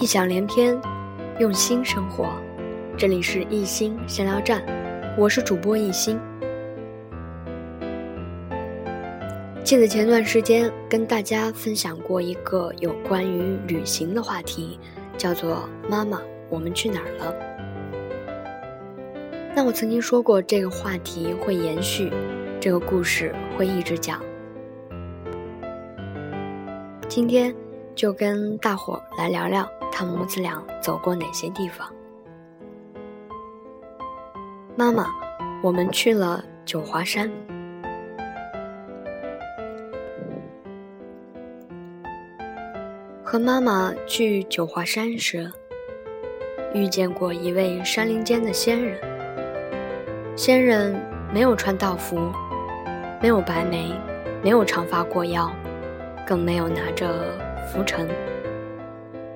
异想连篇，用心生活。这里是一心闲聊站，我是主播一心。记得前段时间跟大家分享过一个有关于旅行的话题，叫做“妈妈，我们去哪儿了？”那我曾经说过，这个话题会延续，这个故事会一直讲。今天就跟大伙来聊聊，他们母子俩走过哪些地方。妈妈，我们去了九华山。和妈妈去九华山时，遇见过一位山林间的仙人。仙人没有穿道服，没有白眉，没有长发过腰。更没有拿着拂尘，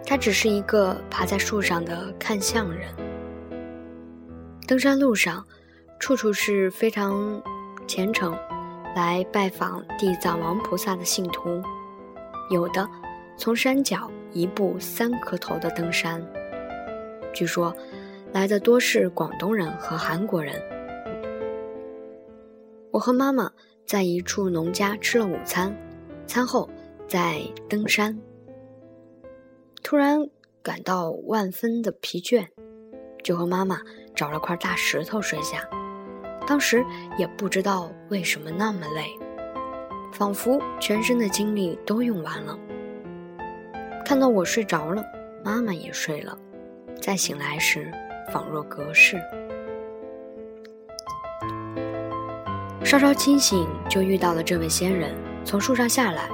他只是一个爬在树上的看相人。登山路上，处处是非常虔诚来拜访地藏王菩萨的信徒，有的从山脚一步三磕头的登山。据说来的多是广东人和韩国人。我和妈妈在一处农家吃了午餐，餐后。在登山，突然感到万分的疲倦，就和妈妈找了块大石头睡下。当时也不知道为什么那么累，仿佛全身的精力都用完了。看到我睡着了，妈妈也睡了。再醒来时，仿若隔世。稍稍清醒，就遇到了这位仙人，从树上下来。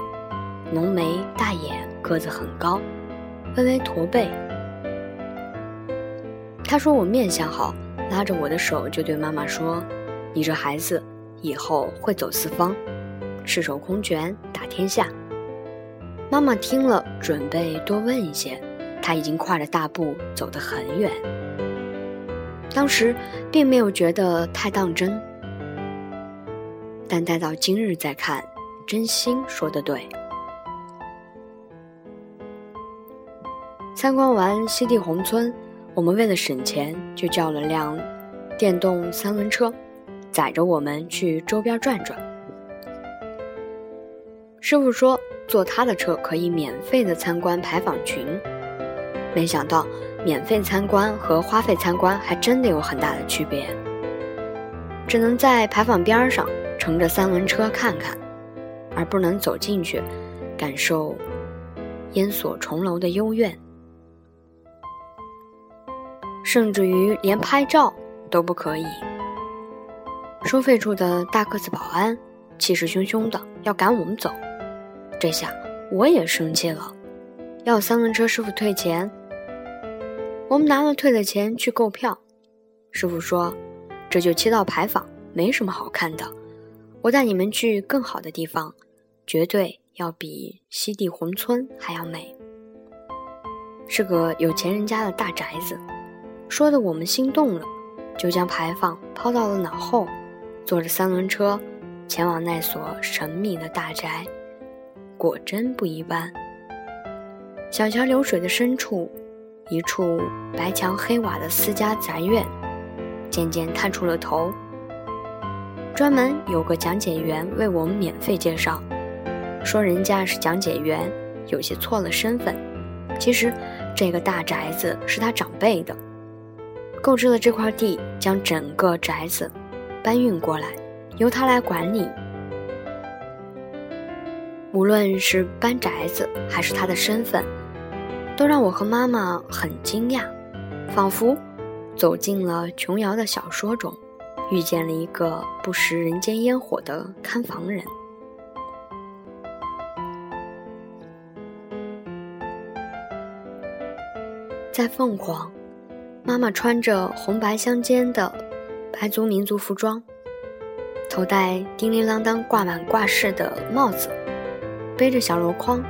浓眉大眼，个子很高，微微驼背。他说我面相好，拉着我的手就对妈妈说：“你这孩子以后会走四方，赤手空拳打天下。”妈妈听了，准备多问一些，他已经跨着大步走得很远。当时并没有觉得太当真，但待到今日再看，真心说的对。参观完西递宏村，我们为了省钱，就叫了辆电动三轮车，载着我们去周边转转。师傅说坐他的车可以免费的参观牌坊群，没想到免费参观和花费参观还真的有很大的区别。只能在牌坊边上乘着三轮车看看，而不能走进去感受烟锁重楼的幽怨。甚至于连拍照都不可以。收费处的大个子保安气势汹汹的要赶我们走，这下我也生气了，要三轮车师傅退钱。我们拿了退的钱去购票，师傅说：“这就七道牌坊，没什么好看的，我带你们去更好的地方，绝对要比西递宏村还要美，是个有钱人家的大宅子。”说的我们心动了，就将牌坊抛到了脑后，坐着三轮车前往那所神秘的大宅。果真不一般。小桥流水的深处，一处白墙黑瓦的私家宅院，渐渐探出了头。专门有个讲解员为我们免费介绍，说人家是讲解员，有些错了身份。其实这个大宅子是他长辈的。购置了这块地，将整个宅子搬运过来，由他来管理。无论是搬宅子，还是他的身份，都让我和妈妈很惊讶，仿佛走进了琼瑶的小说中，遇见了一个不食人间烟火的看房人。在凤凰。妈妈穿着红白相间的白族民族服装，头戴叮铃啷当挂满挂饰的帽子，背着小箩筐，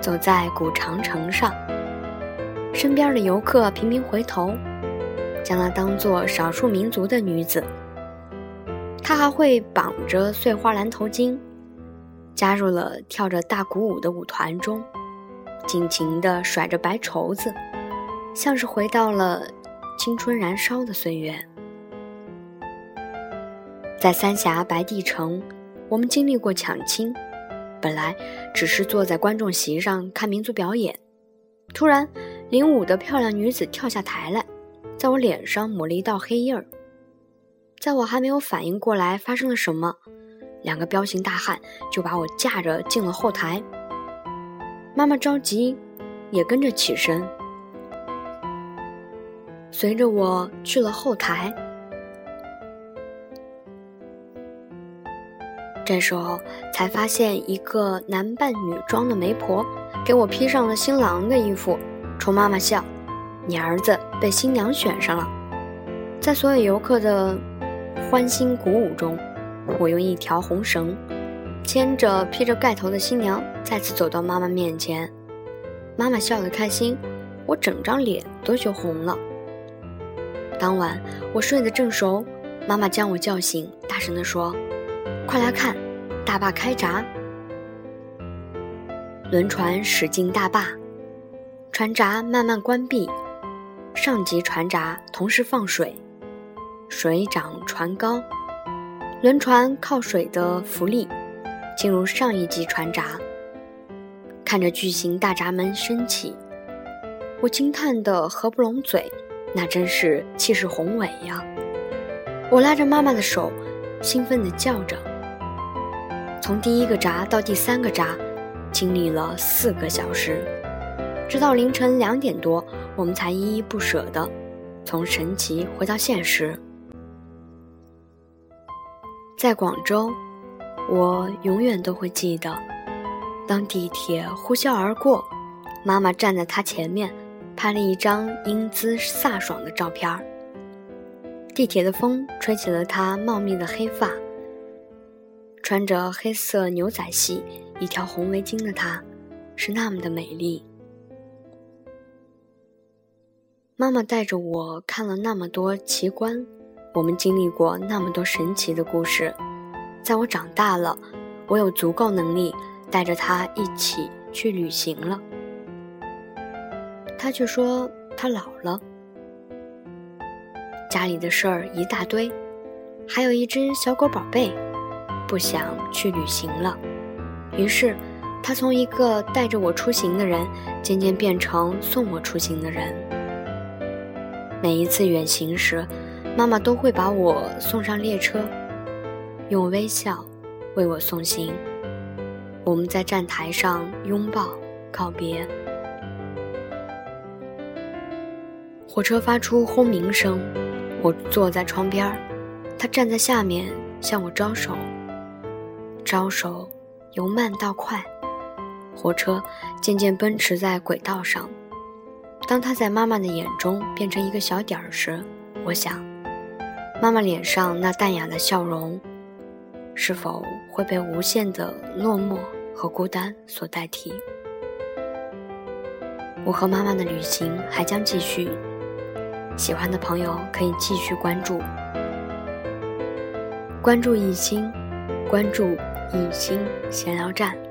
走在古长城上。身边的游客频频回头，将她当做少数民族的女子。她还会绑着碎花蓝头巾，加入了跳着大鼓舞的舞团中，尽情地甩着白绸子，像是回到了青春燃烧的岁月。在三峡白帝城，我们经历过抢亲，本来只是坐在观众席上看民族表演，突然领舞的漂亮女子跳下台来，在我脸上抹了一道黑印儿。在我还没有反应过来发生了什么，两个彪形大汉就把我架着进了后台。妈妈着急，也跟着起身，随着我去了后台。这时候才发现，一个男扮女装的媒婆给我披上了新郎的衣服，冲妈妈笑：“你儿子被新娘选上了。”在所有游客的欢欣鼓舞中，我用一条红绳牵着披着盖头的新娘，再次走到妈妈面前。妈妈笑得开心，我整张脸都羞红了。当晚我睡得正熟，妈妈将我叫醒，大声地说。快来看，大坝开闸，轮船驶进大坝，船闸慢慢关闭，上级船闸同时放水，水涨船高，轮船靠水的浮力进入上一级船闸，看着巨型大闸门升起，我惊叹得合不拢嘴，那真是气势宏伟呀！我拉着妈妈的手，兴奋地叫着。从第一个闸到第三个闸，经历了四个小时，直到凌晨两点多，我们才依依不舍地从神奇回到现实。在广州，我永远都会记得，当地铁呼啸而过，妈妈站在它前面，拍了一张英姿飒爽的照片儿。地铁的风吹起了她茂密的黑发。穿着黑色牛仔系、一条红围巾的她，是那么的美丽。妈妈带着我看了那么多奇观，我们经历过那么多神奇的故事。在我长大了，我有足够能力带着她一起去旅行了。他却说他老了，家里的事儿一大堆，还有一只小狗宝贝。不想去旅行了，于是他从一个带着我出行的人，渐渐变成送我出行的人。每一次远行时，妈妈都会把我送上列车，用微笑为我送行。我们在站台上拥抱告别。火车发出轰鸣声，我坐在窗边儿，他站在下面向我招手。招手，由慢到快，火车渐渐奔驰在轨道上。当他在妈妈的眼中变成一个小点儿时，我想，妈妈脸上那淡雅的笑容，是否会被无限的落寞和孤单所代替？我和妈妈的旅行还将继续，喜欢的朋友可以继续关注，关注一心，关注。一心闲聊站。